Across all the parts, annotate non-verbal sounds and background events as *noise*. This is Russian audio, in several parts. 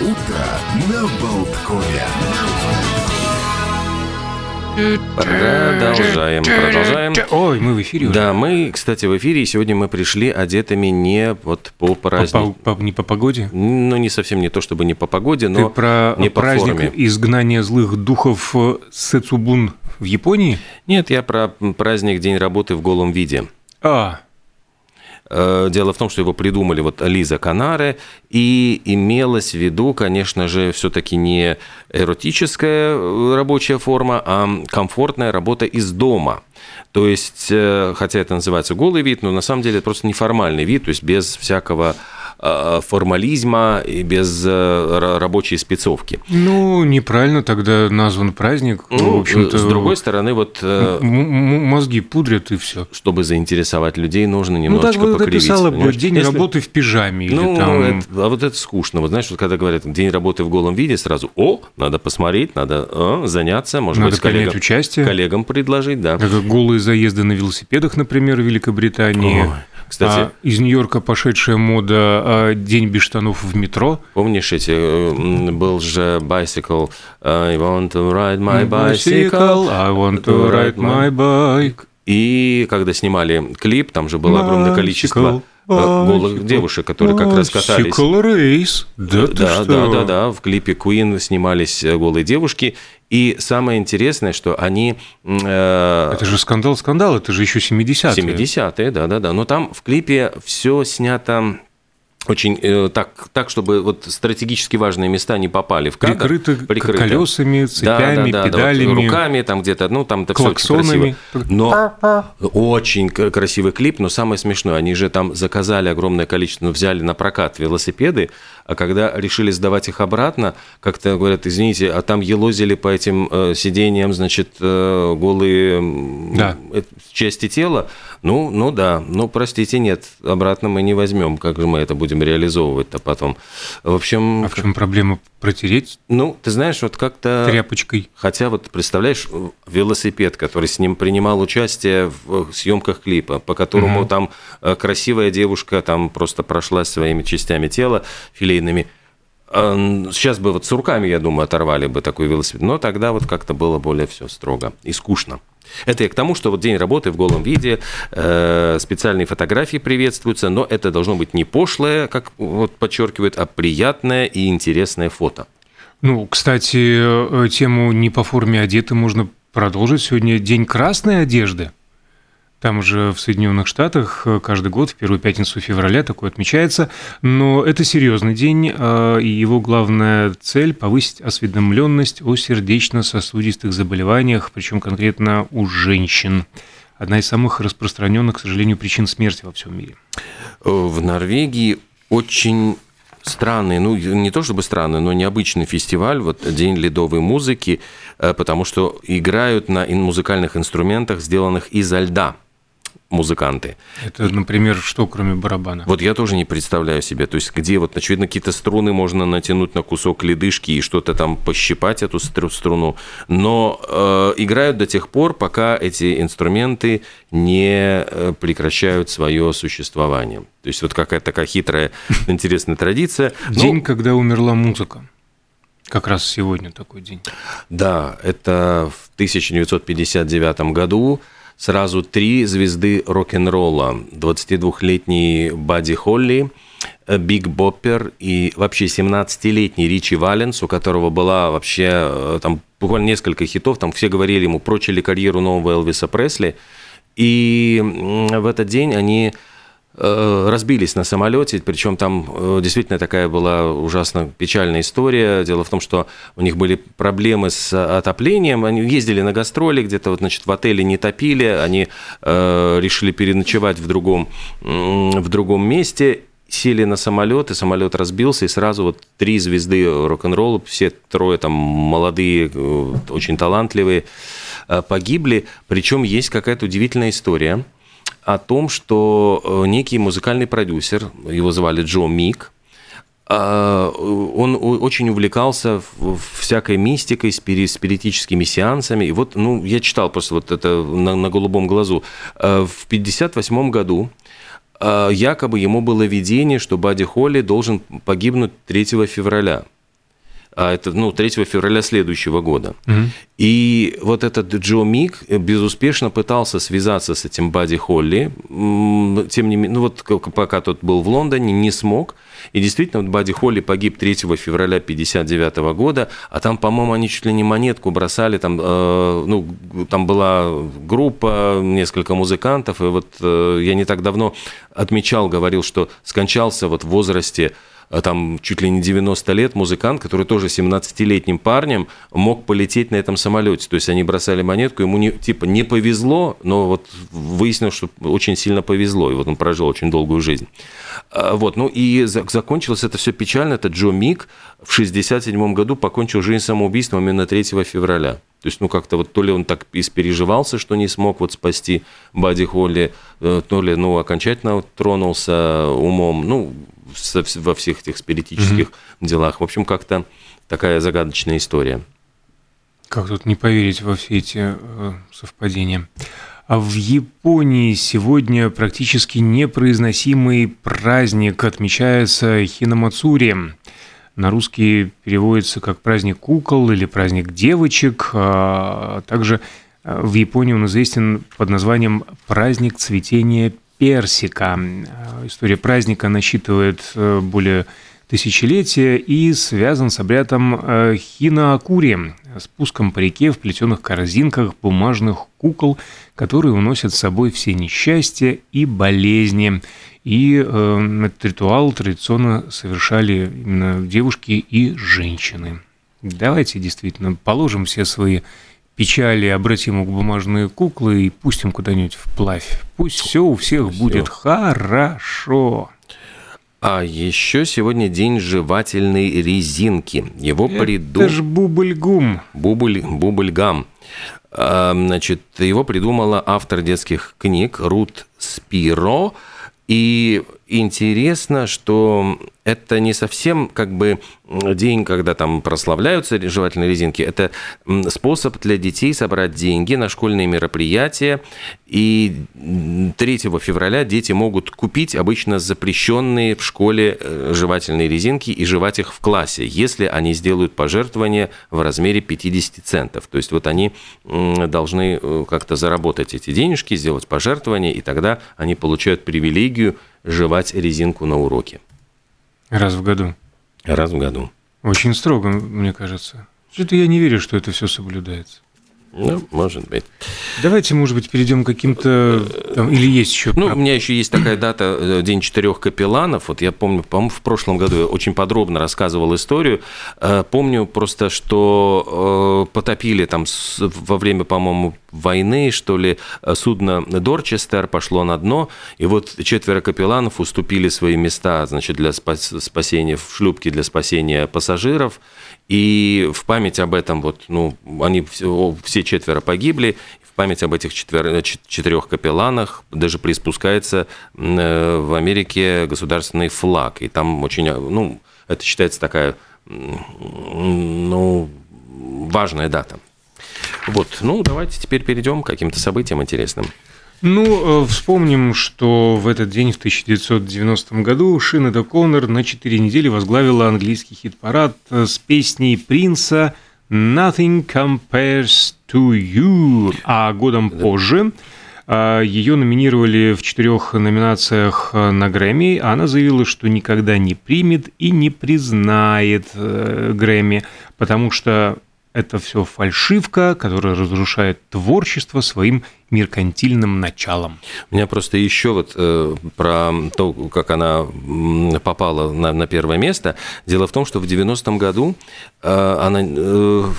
Утро на Болткове. Продолжаем, продолжаем. Ой, мы в эфире уже. Да, мы, кстати, в эфире, и сегодня мы пришли одетыми не вот по празднику. по- по- не по погоде? Ну, не совсем не то, чтобы не по погоде, но Ты про не по праздник форме. изгнания злых духов э, Сэцубун в Японии? Нет, я про праздник День работы в голом виде. А, Дело в том, что его придумали вот Лиза Канаре, и имелось в виду, конечно же, все-таки не эротическая э, рабочая форма, а комфортная работа из дома. То есть, э, хотя это называется голый вид, но на самом деле это просто неформальный вид, то есть без всякого э, формализма и без э, ра- рабочей спецовки. ну, неправильно тогда назван праздник. Ну, в общем-то, с другой стороны, вот э, мозги пудрят и все. чтобы заинтересовать людей, нужно Ну, так немножечко бы покривить. написала бы день Если- работы в пижаме или Ну, там... это- а вот это скучно. Вот знаешь, вот когда говорят день работы в голом виде, сразу, о, надо посмотреть, надо а, заняться, может Надо быть, коллегам, участие. коллегам предложить, да. Как голые заезды на велосипедах, например, в Великобритании. Ой, кстати, А из Нью-Йорка пошедшая мода а, «День без штанов в метро». помнишь эти, э, был же bicycle, I want to ride my bicycle, I want to ride my bike. И когда снимали клип, там же было огромное количество э, голых девушек, которые как раз катались. Bicycle race. Да, Да, да, да, да. В клипе Queen снимались э, голые девушки. И самое интересное, что они... э, Это же скандал, скандал, это же еще 70-е. 70-е, да, да, да. Но там в клипе все снято очень э, так, так, чтобы вот стратегически важные места не попали в кадр. Прикрыто, колесами, Да, цепями, да, да, да, вот педалями. руками там где-то, ну там так всё Клаксонами. красиво. Но очень красивый клип, но самое смешное, они же там заказали огромное количество, ну, взяли на прокат велосипеды, а когда решили сдавать их обратно, как-то говорят, извините, а там елозили по этим э, сиденьям, значит, э, голые Да. э, части тела. Ну, ну да, ну простите, нет, обратно мы не возьмем, как же мы это будем реализовывать-то потом. В общем, А в чем проблема? Протереть ну, ты знаешь, вот как-то... тряпочкой. Хотя вот представляешь, велосипед, который с ним принимал участие в съемках клипа, по которому Мгм. там э, красивая девушка там просто прошлась своими частями тела филейными. А, Сейчас бы вот с руками, я думаю, оторвали бы такой велосипед, но тогда вот как-то было более все строго и скучно. Это я к тому, что вот день работы в голом виде, э, специальные фотографии приветствуются, но это должно быть не пошлое, как вот подчеркивают, а приятное и интересное фото. Ну, кстати, э, тему не по форме одеты можно продолжить. Сегодня день красной одежды. Там же в Соединенных Штатах э, каждый год в первую пятницу февраля такое отмечается. Но это серьезный день, э, и его главная цель – повысить осведомленность о сердечно-сосудистых заболеваниях, причем конкретно у женщин. Одна из самых распространенных, к сожалению, причин смерти во всем мире. В Норвегии очень странный, ну не то чтобы странный, но необычный фестиваль, вот День ледовой музыки, э, потому что играют на музыкальных инструментах, сделанных изо льда музыканты. Это, например, что кроме барабана? Вот я тоже не представляю себе, то есть где вот, очевидно, какие-то струны можно натянуть на кусок ледышки и что-то там пощипать эту стру- струну, но э, играют до тех пор, пока эти инструменты не э, прекращают свое существование. То есть вот какая-то такая хитрая, *laughs* интересная традиция. Ну, День, когда умерла музыка. Как раз сегодня такой день. Да, это в 1959 году сразу три звезды рок-н-ролла. 22-летний Бадди Холли, э, Биг Боппер и вообще 17-летний Ричи Валенс, у которого была вообще э, там буквально несколько хитов, там все говорили ему, прочили карьеру нового Элвиса Пресли. И в этот день они разбились на самолете, причем там э, действительно такая была ужасно печальная история. Дело в том, что у них были проблемы с отоплением, они ездили на гастроли, где-то вот, значит, в отеле не топили, они э, решили переночевать в другом, в другом месте, сели на самолет, и самолет разбился, и сразу вот три звезды рок-н-ролла, все трое там молодые, э, очень талантливые, э, погибли. Причем есть какая-то удивительная история о том, что э, некий музыкальный продюсер, его звали Джо Мик, а, он о- очень увлекался всякой мистикой, спири- спиритическими сеансами. И вот, ну, я читал просто вот это на, на голубом глазу. В 58 году якобы ему было видение, что Бадди Холли должен погибнуть 3 февраля. А это ну, 3 февраля следующего года. Угу. И вот этот Джо Мик безуспешно пытался связаться с этим Бадди Холли, тем не менее, ну вот пока тот был в Лондоне, не смог. И действительно, вот Бадди Холли погиб 3 февраля 1959 года, а там, по-моему, они чуть ли не монетку бросали, там, э, ну, там была группа, несколько музыкантов, и вот э, я не так давно отмечал, говорил, что скончался вот в возрасте Э, там чуть ли не 90 лет музыкант, который тоже 17-летним парнем мог полететь на этом самолете. То есть они бросали монетку, ему не, типа не повезло, но вот выяснилось, что очень сильно повезло, и вот он прожил очень долгую жизнь. А, вот, ну и закончилось это все печально. Это Джо Мик в 67 году покончил жизнь самоубийством именно 3 февраля. То есть, ну, как-то вот то ли он так испереживался, что не смог вот спасти Бадди Холли, э, то ли, ну, окончательно тронулся умом. Ну, во всех этих спиритических mm-hmm. делах. В общем, как-то такая загадочная история. Как тут не поверить во все эти э, совпадения? А в Японии сегодня практически непроизносимый праздник отмечается Хинамацури. На русский переводится как праздник кукол или праздник девочек. А также э, в Японии он известен под названием праздник цветения персика. Э, история праздника насчитывает э, более тысячелетия и связан с обрядом э, хинаакури, спуском по реке в плетеных корзинках бумажных кукол, которые уносят с собой все несчастья и болезни. И э, этот ритуал традиционно совершали именно девушки и женщины. Давайте действительно положим все свои печали обратим к бумажные куклы и пустим куда-нибудь вплавь. Пусть все у всех все. будет хорошо. А еще сегодня день жевательной резинки. Его Это придум... Это ж бубльгум. Бубль, бубльгам. А, значит, его придумала автор детских книг Рут Спиро. И интересно, что это не совсем как бы день, когда там прославляются жевательные резинки. Это способ для детей собрать деньги на школьные мероприятия. И 3 февраля дети могут купить обычно запрещенные в школе э, жевательные резинки и жевать их в классе, если они сделают пожертвование в размере 50 центов. То есть вот они должны э, как-то заработать эти денежки, сделать пожертвование, и тогда они получают привилегию жевать резинку на уроке. Раз в году? Раз в году. Очень строго, мне кажется. Что-то я не верю, что это все соблюдается. Ну, может быть. Давайте, может быть, перейдем к каким-то... Или есть еще... Ну, у меня еще есть такая дата, э, День четырех капелланов. Вот я помню, по-моему, в прошлом году я очень подробно рассказывал историю. Э, помню просто, что э, потопили там во время, по-моему, войны, что ли, судно Дорчестер пошло на дно, и вот четверо капелланов уступили свои места, значит, для спасения, в шлюпке для спасения пассажиров, и в память об этом, вот, ну, они все, все четверо погибли, в память об этих четвер... четырех капелланах даже приспускается э, в Америке государственный флаг. И там очень, ну, это считается такая, ну, важная дата. Вот, ну, давайте теперь перейдем к каким-то событиям интересным. Ну, э, вспомним, что в этот день, в 1990 году, Шинеда Коннор на 4 недели возглавила английский хит-парад э, с песней Принца «Nothing Compares to You», а годом позже э, ее номинировали в четырех номинациях на Грэмми. Она заявила, что никогда не примет и не признает Грэмми, потому что это все фальшивка, которая разрушает творчество своим меркантильным началом. У меня просто еще вот э, про то, как она попала на, на первое место. Дело в том, что в 90-м году э, она, э,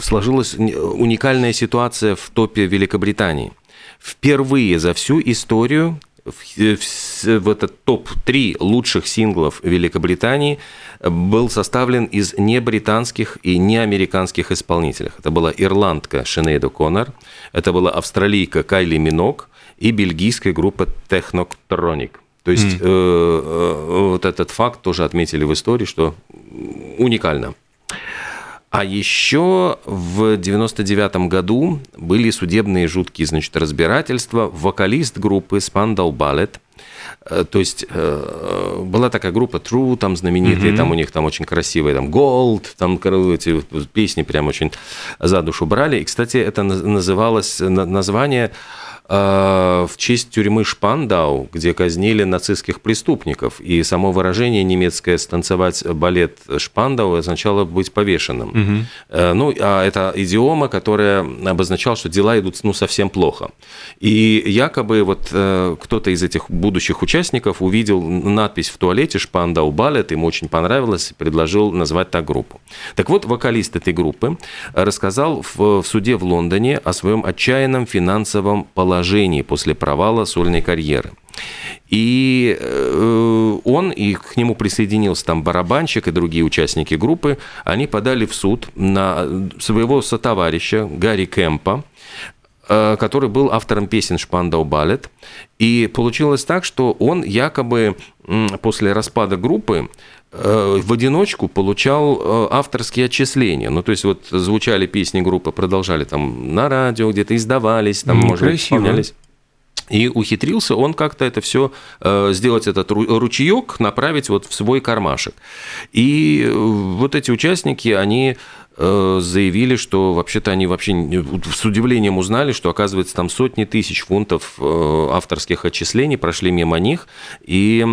сложилась уникальная ситуация в топе Великобритании. Впервые за всю историю в, в, в этот топ-3 лучших синглов Великобритании был составлен из не британских и не американских исполнителей. Это была ирландка Шинейда Коннор, это была австралийка Кайли Минок и бельгийская группа Technotronic. То есть mm. э, э, вот этот факт тоже отметили в истории, что уникально. А еще в 99 году были судебные жуткие, значит, разбирательства. Вокалист группы Spandau Ballet Э, то есть э, была такая группа True, там знаменитые, mm-hmm. там у них там очень красивые, там Gold, там эти песни прям очень за душу брали. И, кстати, это называлось название в честь тюрьмы Шпандау, где казнили нацистских преступников. И само выражение немецкое «станцевать балет Шпандау» означало быть повешенным. Угу. Ну, а это идиома, которая обозначала, что дела идут ну, совсем плохо. И якобы вот э, кто-то из этих будущих участников увидел надпись в туалете «Шпандау балет», ему очень понравилось, и предложил назвать так группу. Так вот, вокалист этой группы рассказал в суде в Лондоне о своем отчаянном финансовом положении положении после провала сольной карьеры. И э, он, и к нему присоединился там барабанщик и другие участники группы, они подали в суд на своего сотоварища Гарри Кэмпа, который был автором песен «Шпандау Балет». И получилось так, что он якобы после распада группы э, в одиночку получал авторские отчисления. Ну, то есть вот звучали песни группы, продолжали там на радио, где-то издавались, там, ну, может быть, исполнялись. И ухитрился он как-то это все э, сделать, этот ручеек, направить вот в свой кармашек. И э, вот эти участники, они Э, заявили, что вообще-то они вообще с удивлением узнали, что оказывается там сотни тысяч фунтов авторских отчислений прошли мимо них и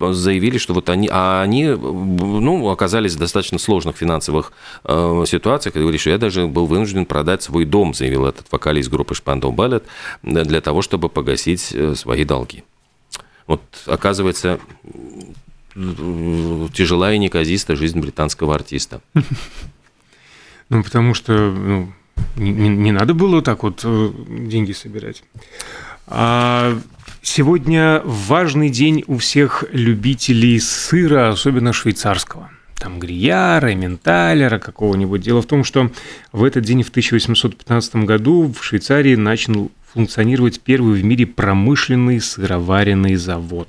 заявили, что вот они, а они, ну, оказались в достаточно сложных финансовых ситуациях. И говорили, что я даже был вынужден продать свой дом, заявил этот вокалист группы Шпандау Балет, для того, чтобы погасить свои долги. Вот, оказывается, тяжелая и неказиста жизнь британского артиста. *laughs* Ну, потому что ну, не, не надо было так вот э, деньги собирать. А сегодня важный день у всех любителей сыра, особенно швейцарского. Там грияра, менталера какого-нибудь. Дело в том, что в этот день, в 1815 году, в Швейцарии начал функционировать первый в мире промышленный сыроваренный завод.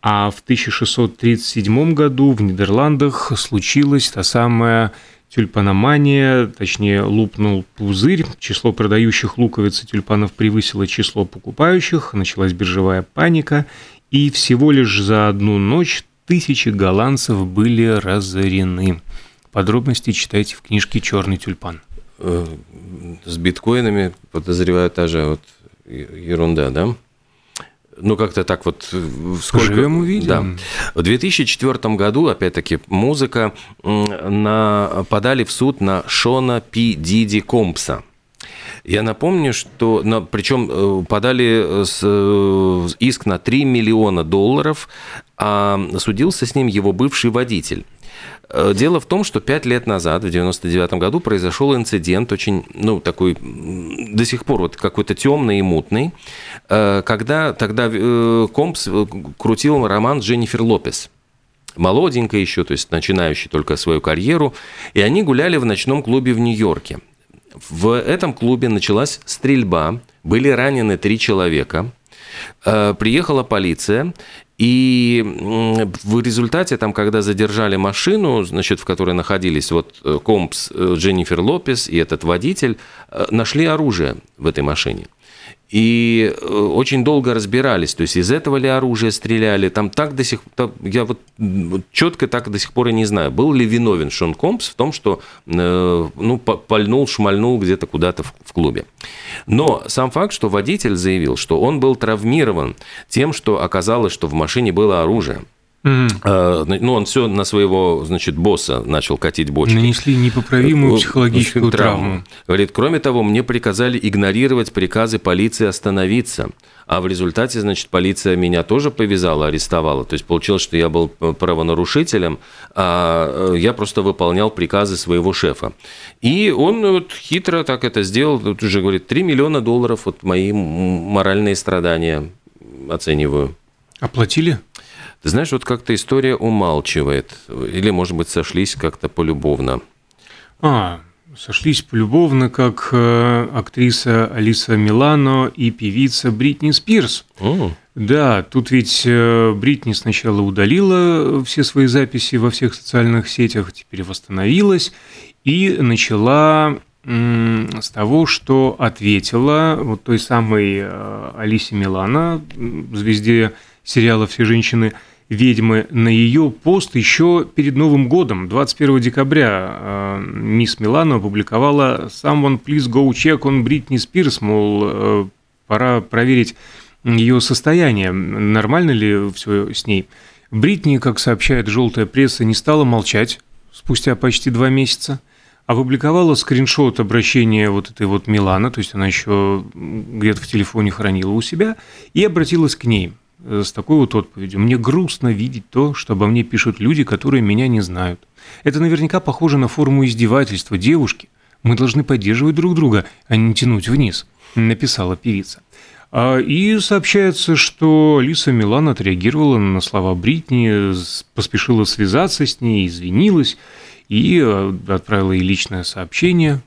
А в 1637 году в Нидерландах случилась та самая тюльпаномания, точнее лупнул пузырь, число продающих луковиц и тюльпанов превысило число покупающих, началась биржевая паника, и всего лишь за одну ночь тысячи голландцев были разорены. Подробности читайте в книжке «Черный тюльпан». С биткоинами, подозреваю, та же вот ерунда, да? ну, как-то так вот... Сколько... Живем увидим. Да. В 2004 году, опять-таки, музыка на... подали в суд на Шона Пи Диди Компса. Я напомню, что, но, причем э, подали с, э, иск на 3 миллиона долларов, а судился с ним его бывший водитель. Э, дело в том, что пять лет назад, в 99 году, произошел инцидент очень, ну, такой, до сих пор вот какой-то темный и мутный, э, когда тогда э, Компс крутил роман Дженнифер Лопес. Молоденькая еще, то есть начинающий только свою карьеру, и они гуляли в ночном клубе в Нью-Йорке. В этом клубе началась стрельба, были ранены три человека, приехала полиция, и в результате, там, когда задержали машину, значит, в которой находились вот э, Компс, э, Дженнифер Лопес и этот водитель, э, нашли оружие в этой машине. И э, очень долго разбирались, то есть из этого ли оружия стреляли, там так до сих пор, я вот четко так до сих пор и не знаю, был ли виновен Шон Компс в том, что э, ну, пальнул, шмальнул где-то куда-то в клубе. Но сам факт, что водитель заявил, что он был травмирован тем, что оказалось, что в машине было оружие, Mm-hmm. Ну, он все на своего, значит, босса начал катить бочки. Нанесли непоправимую э, психологическую травму. травму. Говорит, кроме того, мне приказали игнорировать приказы полиции остановиться. А в результате, значит, полиция меня тоже повязала, арестовала. То есть получилось, что я был правонарушителем, а я просто выполнял приказы своего шефа. И он вот хитро так это сделал. Тут уже говорит, 3 миллиона долларов, вот мои моральные страдания оцениваю. Оплатили? Ты знаешь, вот как-то история умалчивает. Или, может быть, сошлись как-то полюбовно. А, сошлись полюбовно, как э, актриса Алиса Милано и певица Бритни Спирс. Mm. Да, тут ведь э, Бритни сначала удалила все свои записи во всех социальных сетях, теперь восстановилась и начала с того, что ответила вот той самой э, Алисе Милана, звезде сериала «Все женщины ведьмы», на ее пост еще перед Новым годом, 21 декабря, э, мисс Милана опубликовала «Someone please go check on Britney Spears», мол, пора проверить ее состояние, нормально ли все с ней. Бритни, как сообщает желтая пресса, не стала молчать спустя почти два месяца, опубликовала скриншот обращения вот этой вот Милана, то есть она еще где-то в телефоне хранила у себя, и обратилась к ней с такой вот отповедью. «Мне грустно видеть то, что обо мне пишут люди, которые меня не знают. Это наверняка похоже на форму издевательства девушки. Мы должны поддерживать друг друга, а не тянуть вниз», – написала певица. А, и сообщается, что Лиса Милан отреагировала на слова Бритни, поспешила связаться с ней, извинилась и э, отправила ей личное сообщение.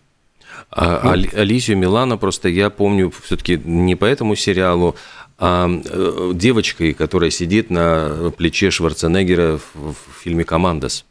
А, ну. Алисию Милана просто я помню все-таки не по этому сериалу, а э, девочкой, которая сидит на плече Шварценеггера в фильме «Командос».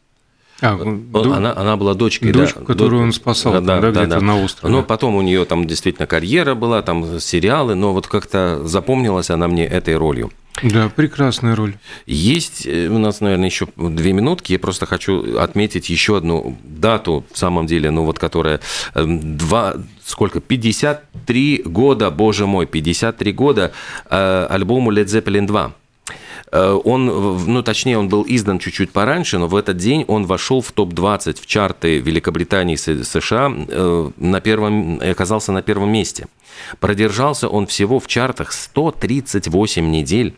А, он, она, она была дочкой, дочку, да, которую он спасал, да, да, да, да, на острове. Но потом у нее там действительно карьера была, там сериалы, но вот как-то запомнилась она мне этой ролью. Да, прекрасная роль. Есть э, у нас, наверное, еще две минутки. Я просто хочу отметить еще одну дату, в самом деле, ну вот которая эм, два, сколько, 53 года, боже мой, 53 года э, альбому Led Zeppelin 2. Э, он, ну, точнее, он был издан чуть-чуть пораньше, но в этот день он вошел в топ-20 в чарты Великобритании и США, на первом, оказался на первом месте. Продержался он всего в чартах 138 недель.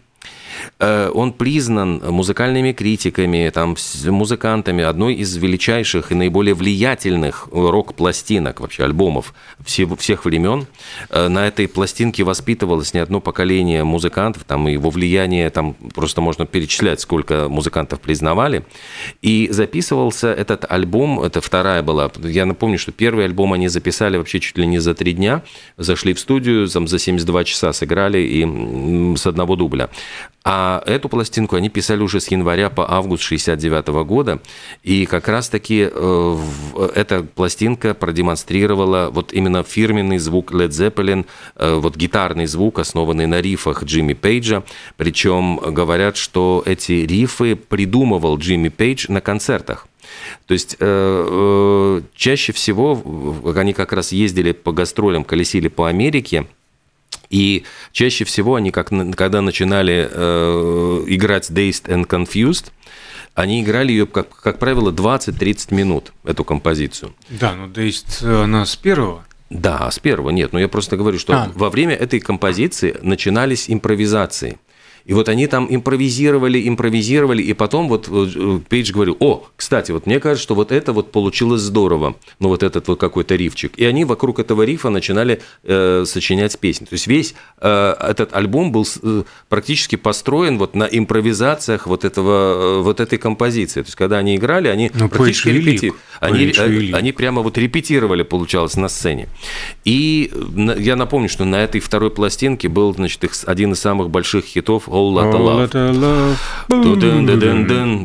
Э, он признан музыкальными критиками, там, музыкантами одной из величайших и наиболее влиятельных рок-пластинок, вообще альбомов всех времен. Э, на этой пластинке воспитывалось не одно поколение музыкантов, там его влияние, там просто можно перечислять, сколько музыкантов признавали. И записывался этот альбом, это вторая была, я напомню, что первый альбом они записали вообще чуть ли не за три дня, зашли в студию, там за 72 часа сыграли и с одного дубля. А эту пластинку они писали уже с января по август 69 года. И как раз-таки э, эта пластинка продемонстрировала вот именно фирменный звук Led Zeppelin, э, вот гитарный звук, основанный на рифах Джимми Пейджа. Причем говорят, что эти рифы придумывал Джимми Пейдж на концертах. То есть э, э, чаще всего они как раз ездили по гастролям, колесили по Америке, и чаще всего они, как, когда начинали э, играть Dazed and Confused, они играли ее, как, как правило, 20-30 минут, эту композицию. Да, но Dazed, э, она с первого. Да, с первого нет. Но я просто говорю, что а. во время этой композиции начинались импровизации. И вот они там импровизировали, импровизировали, и потом вот э, Пейдж говорил, о, кстати, вот мне кажется, что вот это вот получилось здорово, ну вот этот вот какой-то рифчик. И они вокруг этого рифа начинали э, сочинять песни. То есть весь э, этот альбом был э, практически построен вот на импровизациях вот, этого, э, вот этой композиции. То есть когда они играли, они ну, практически репетировали. Они, э, они прямо вот репетировали, получалось, на сцене. И я напомню, что на этой второй пластинке был, значит, их один из самых больших хитов Whole Lotta Love. love.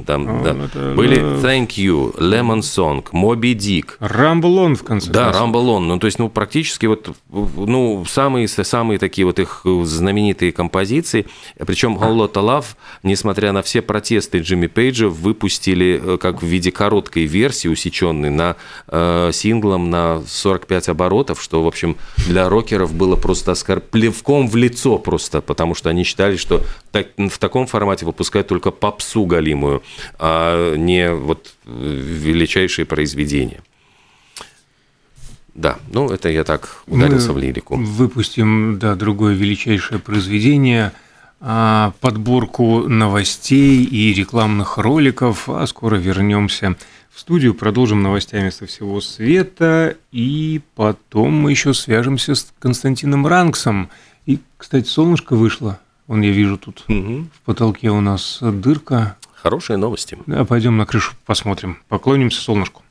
Там, да. Были Thank You, Lemon Song, Moby Dick. Rumble On, в конце Да, On. Ну, то есть, ну, практически вот, ну, самые, самые такие вот их знаменитые композиции. Причем Whole Lotta Love, несмотря на все протесты Джимми Пейджа, выпустили э, как в виде короткой версии, усеченной на э, синглом на 45 оборотов, что, в общем, для рокеров было просто оскорб... плевком в лицо просто, потому что они считали, что так, в таком формате выпускают только попсу галимую, а не вот величайшие произведения. Да, ну это я так ударился Мы в лирику. Выпустим, да, другое величайшее произведение, а, подборку новостей и рекламных роликов, а скоро вернемся в студию, продолжим новостями со всего света, и потом мы еще свяжемся с Константином Ранксом. И, кстати, солнышко вышло. Вон я вижу тут угу. в потолке у нас дырка. Хорошие новости. Да, пойдем на крышу посмотрим. Поклонимся солнышку.